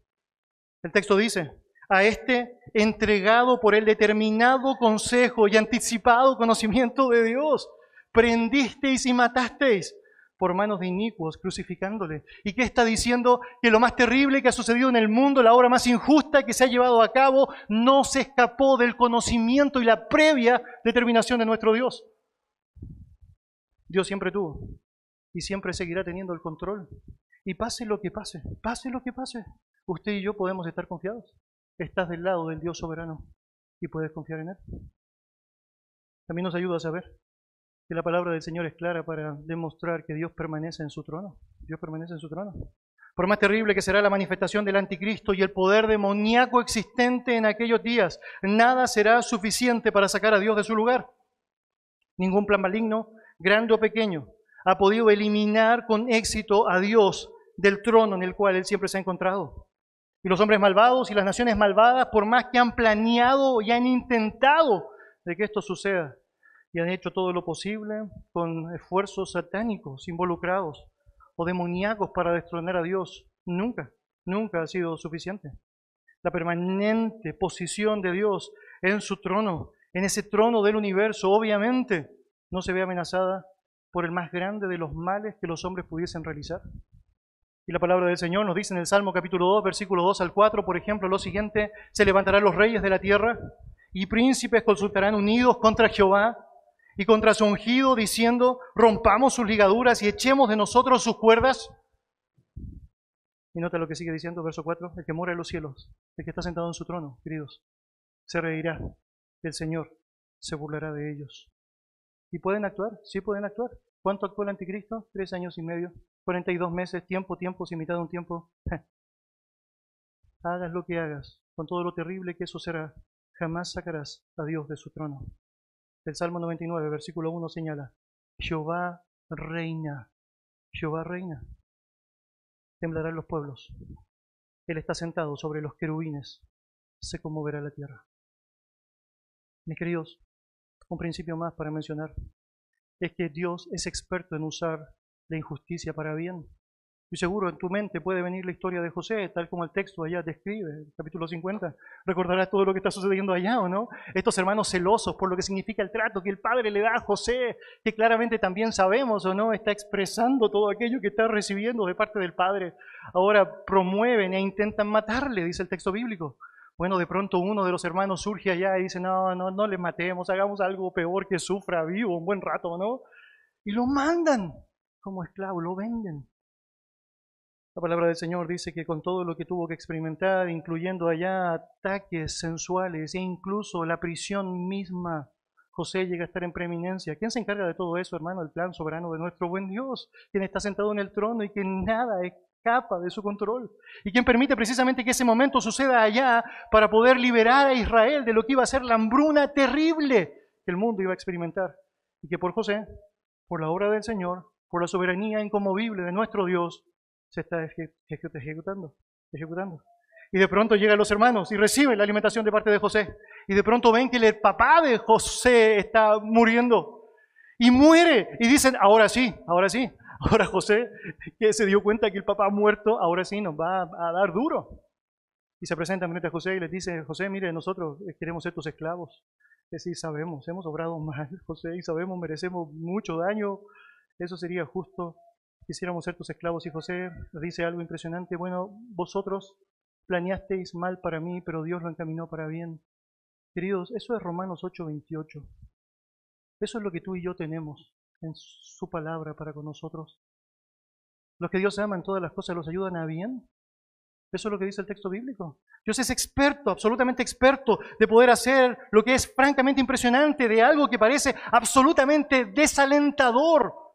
A: El texto dice, a este entregado por el determinado consejo y anticipado conocimiento de Dios. Prendisteis y matasteis por manos de inicuos, crucificándole. ¿Y qué está diciendo? Que lo más terrible que ha sucedido en el mundo, la obra más injusta que se ha llevado a cabo, no se escapó del conocimiento y la previa determinación de nuestro Dios. Dios siempre tuvo y siempre seguirá teniendo el control. Y pase lo que pase, pase lo que pase, usted y yo podemos estar confiados estás del lado del Dios soberano y puedes confiar en Él. También nos ayuda a saber que la palabra del Señor es clara para demostrar que Dios permanece en su trono. Dios permanece en su trono. Por más terrible que será la manifestación del anticristo y el poder demoníaco existente en aquellos días, nada será suficiente para sacar a Dios de su lugar. Ningún plan maligno, grande o pequeño, ha podido eliminar con éxito a Dios del trono en el cual Él siempre se ha encontrado. Y los hombres malvados y las naciones malvadas, por más que han planeado y han intentado de que esto suceda, y han hecho todo lo posible con esfuerzos satánicos involucrados o demoníacos para destronar a Dios, nunca, nunca ha sido suficiente. La permanente posición de Dios en su trono, en ese trono del universo, obviamente no se ve amenazada por el más grande de los males que los hombres pudiesen realizar. Y la palabra del Señor nos dice en el Salmo capítulo 2, versículo 2 al 4, por ejemplo, lo siguiente, se levantarán los reyes de la tierra y príncipes consultarán unidos contra Jehová y contra su ungido, diciendo, rompamos sus ligaduras y echemos de nosotros sus cuerdas. Y nota lo que sigue diciendo, verso 4, el que mora en los cielos, el que está sentado en su trono, queridos, se reirá, el Señor se burlará de ellos. ¿Y pueden actuar? Sí pueden actuar. ¿Cuánto actuó el anticristo? Tres años y medio. 42 meses, tiempo, tiempo, sin mitad de un tiempo. hagas lo que hagas, con todo lo terrible que eso será, jamás sacarás a Dios de su trono. El Salmo 99, versículo 1 señala, Jehová reina, Jehová reina. Temblarán los pueblos. Él está sentado sobre los querubines, se conmoverá la tierra. Mis queridos, un principio más para mencionar es que Dios es experto en usar la injusticia para bien. Y seguro en tu mente puede venir la historia de José, tal como el texto allá describe, capítulo 50. Recordarás todo lo que está sucediendo allá, ¿o no? Estos hermanos celosos por lo que significa el trato que el padre le da a José, que claramente también sabemos, ¿o no? Está expresando todo aquello que está recibiendo de parte del padre. Ahora promueven e intentan matarle, dice el texto bíblico. Bueno, de pronto uno de los hermanos surge allá y dice, no, no, no le matemos, hagamos algo peor que sufra vivo un buen rato, ¿no? Y lo mandan como esclavo, lo venden. La palabra del Señor dice que con todo lo que tuvo que experimentar, incluyendo allá ataques sensuales e incluso la prisión misma, José llega a estar en preeminencia. ¿Quién se encarga de todo eso, hermano? El plan soberano de nuestro buen Dios, quien está sentado en el trono y que nada escapa de su control. Y quien permite precisamente que ese momento suceda allá para poder liberar a Israel de lo que iba a ser la hambruna terrible que el mundo iba a experimentar. Y que por José, por la obra del Señor, por la soberanía incomovible de nuestro Dios, se está ejecutando, ejecutando. Y de pronto llegan los hermanos y reciben la alimentación de parte de José. Y de pronto ven que el papá de José está muriendo. Y muere. Y dicen, ahora sí, ahora sí. Ahora José, que se dio cuenta que el papá ha muerto, ahora sí nos va a dar duro. Y se presentan frente a José y les dice, José, mire, nosotros queremos ser tus esclavos. Que sí, sabemos, hemos obrado mal, José, y sabemos, merecemos mucho daño. Eso sería justo. Quisiéramos ser tus esclavos. Y José dice algo impresionante. Bueno, vosotros planeasteis mal para mí, pero Dios lo encaminó para bien. Queridos, eso es Romanos 8:28. Eso es lo que tú y yo tenemos en su palabra para con nosotros. Los que Dios ama en todas las cosas los ayudan a bien. Eso es lo que dice el texto bíblico. Dios es experto, absolutamente experto, de poder hacer lo que es francamente impresionante, de algo que parece absolutamente desalentador.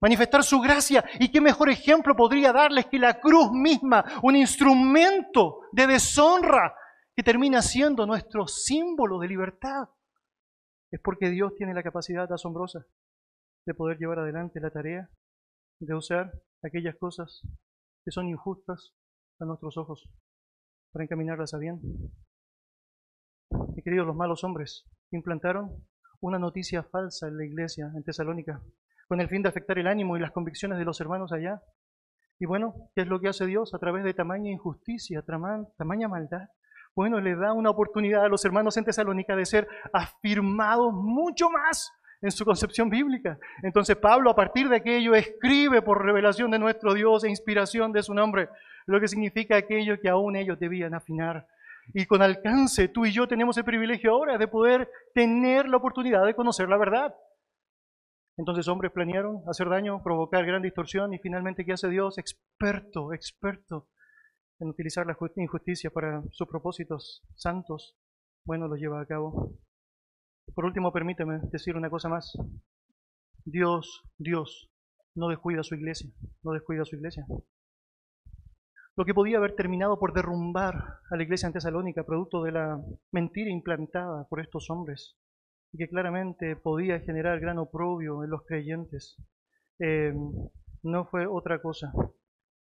A: Manifestar su gracia. ¿Y qué mejor ejemplo podría darles que la cruz misma, un instrumento de deshonra que termina siendo nuestro símbolo de libertad? Es porque Dios tiene la capacidad asombrosa de poder llevar adelante la tarea de usar aquellas cosas que son injustas a nuestros ojos para encaminarlas a bien. Y queridos, los malos hombres implantaron una noticia falsa en la iglesia en Tesalónica con el fin de afectar el ánimo y las convicciones de los hermanos allá. Y bueno, ¿qué es lo que hace Dios a través de tamaña injusticia, tamaña maldad? Bueno, le da una oportunidad a los hermanos en Tesalónica de ser afirmados mucho más en su concepción bíblica. Entonces Pablo a partir de aquello escribe por revelación de nuestro Dios e inspiración de su nombre, lo que significa aquello que aún ellos debían afinar. Y con alcance, tú y yo tenemos el privilegio ahora de poder tener la oportunidad de conocer la verdad. Entonces hombres planearon hacer daño, provocar gran distorsión y finalmente ¿qué hace Dios? Experto, experto en utilizar la injusticia para sus propósitos santos. Bueno, lo lleva a cabo. Por último, permíteme decir una cosa más. Dios, Dios, no descuida su iglesia, no descuida su iglesia. Lo que podía haber terminado por derrumbar a la iglesia en Tesalónica, producto de la mentira implantada por estos hombres, y que claramente podía generar gran oprobio en los creyentes, eh, no fue otra cosa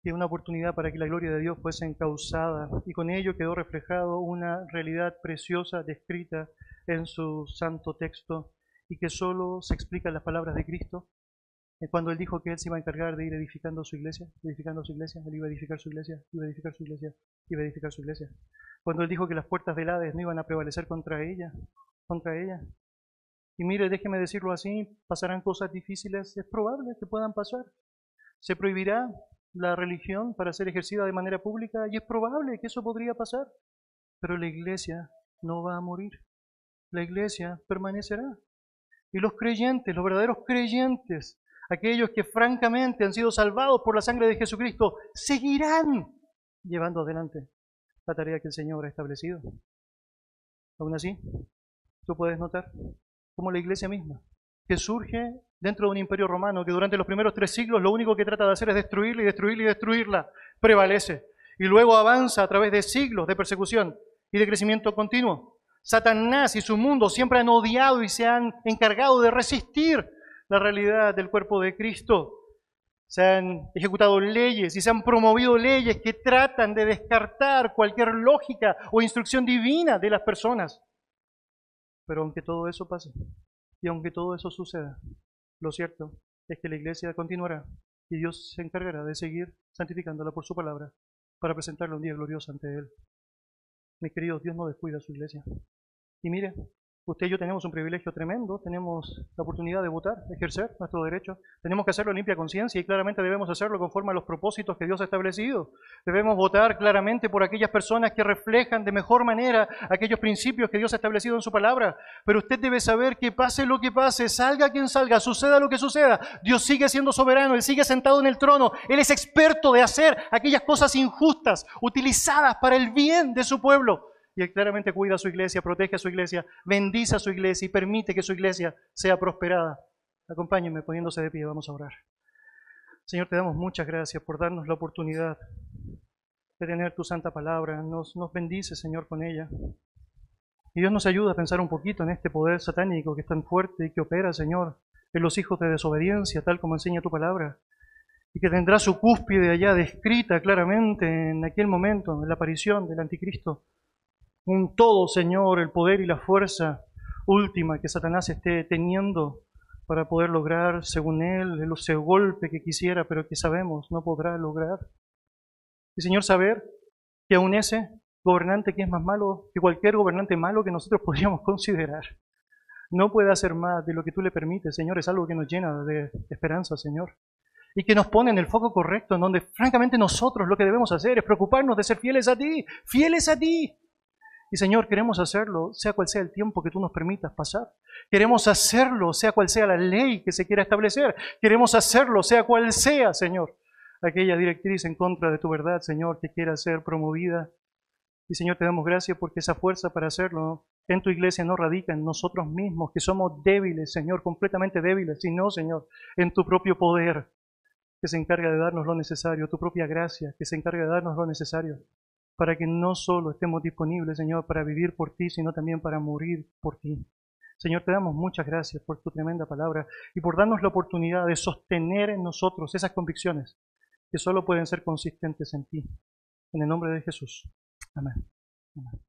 A: que una oportunidad para que la gloria de Dios fuese encausada, y con ello quedó reflejado una realidad preciosa descrita en su santo texto y que solo se explica en las palabras de Cristo. Eh, cuando él dijo que él se iba a encargar de ir edificando su iglesia, edificando su iglesia, él iba edificar su iglesia, iba a su iglesia, iba a su iglesia. Cuando él dijo que las puertas del Hades no iban a prevalecer contra ella, contra ella. Y mire, déjeme decirlo así, pasarán cosas difíciles, es probable que puedan pasar. Se prohibirá la religión para ser ejercida de manera pública y es probable que eso podría pasar. Pero la iglesia no va a morir la iglesia permanecerá. Y los creyentes, los verdaderos creyentes, aquellos que francamente han sido salvados por la sangre de Jesucristo, seguirán llevando adelante la tarea que el Señor ha establecido. Aún así, tú puedes notar como la iglesia misma, que surge dentro de un imperio romano que durante los primeros tres siglos lo único que trata de hacer es destruirla y destruirla y destruirla, prevalece. Y luego avanza a través de siglos de persecución y de crecimiento continuo Satanás y su mundo siempre han odiado y se han encargado de resistir la realidad del cuerpo de Cristo. Se han ejecutado leyes y se han promovido leyes que tratan de descartar cualquier lógica o instrucción divina de las personas. Pero aunque todo eso pase y aunque todo eso suceda, lo cierto es que la iglesia continuará y Dios se encargará de seguir santificándola por su palabra para presentarla un día glorioso ante Él. Mi querido, Dios no descuida a su iglesia. Y mire, usted y yo tenemos un privilegio tremendo, tenemos la oportunidad de votar, ejercer nuestro derecho. Tenemos que hacerlo en limpia conciencia y claramente debemos hacerlo conforme a los propósitos que Dios ha establecido. Debemos votar claramente por aquellas personas que reflejan de mejor manera aquellos principios que Dios ha establecido en su palabra. Pero usted debe saber que pase lo que pase, salga quien salga, suceda lo que suceda, Dios sigue siendo soberano, Él sigue sentado en el trono, Él es experto de hacer aquellas cosas injustas, utilizadas para el bien de su pueblo y Él claramente cuida a su iglesia, protege a su iglesia, bendice a su iglesia y permite que su iglesia sea prosperada. Acompáñenme poniéndose de pie, vamos a orar. Señor, te damos muchas gracias por darnos la oportunidad de tener tu santa palabra. Nos, nos bendice, Señor, con ella. Y Dios nos ayuda a pensar un poquito en este poder satánico que es tan fuerte y que opera, Señor, en los hijos de desobediencia, tal como enseña tu palabra. Y que tendrá su cúspide allá descrita claramente en aquel momento, en la aparición del anticristo un todo, Señor, el poder y la fuerza última que Satanás esté teniendo para poder lograr, según él, ese golpe que quisiera, pero que sabemos no podrá lograr. Y Señor, saber que aún ese gobernante que es más malo que cualquier gobernante malo que nosotros podríamos considerar, no puede hacer más de lo que tú le permites, Señor, es algo que nos llena de esperanza, Señor. Y que nos pone en el foco correcto, en donde francamente nosotros lo que debemos hacer es preocuparnos de ser fieles a ti, fieles a ti. Y Señor, queremos hacerlo, sea cual sea el tiempo que tú nos permitas pasar. Queremos hacerlo, sea cual sea la ley que se quiera establecer. Queremos hacerlo, sea cual sea, Señor, aquella directriz en contra de tu verdad, Señor, que quiera ser promovida. Y Señor, te damos gracias porque esa fuerza para hacerlo en tu iglesia no radica en nosotros mismos, que somos débiles, Señor, completamente débiles, sino, Señor, en tu propio poder, que se encarga de darnos lo necesario, tu propia gracia, que se encarga de darnos lo necesario, para que no solo estemos disponibles, Señor, para vivir por ti, sino también para morir por ti. Señor, te damos muchas gracias por tu tremenda palabra y por darnos la oportunidad de sostener en nosotros esas convicciones que solo pueden ser consistentes en ti. En el nombre de Jesús. Amén. Amén.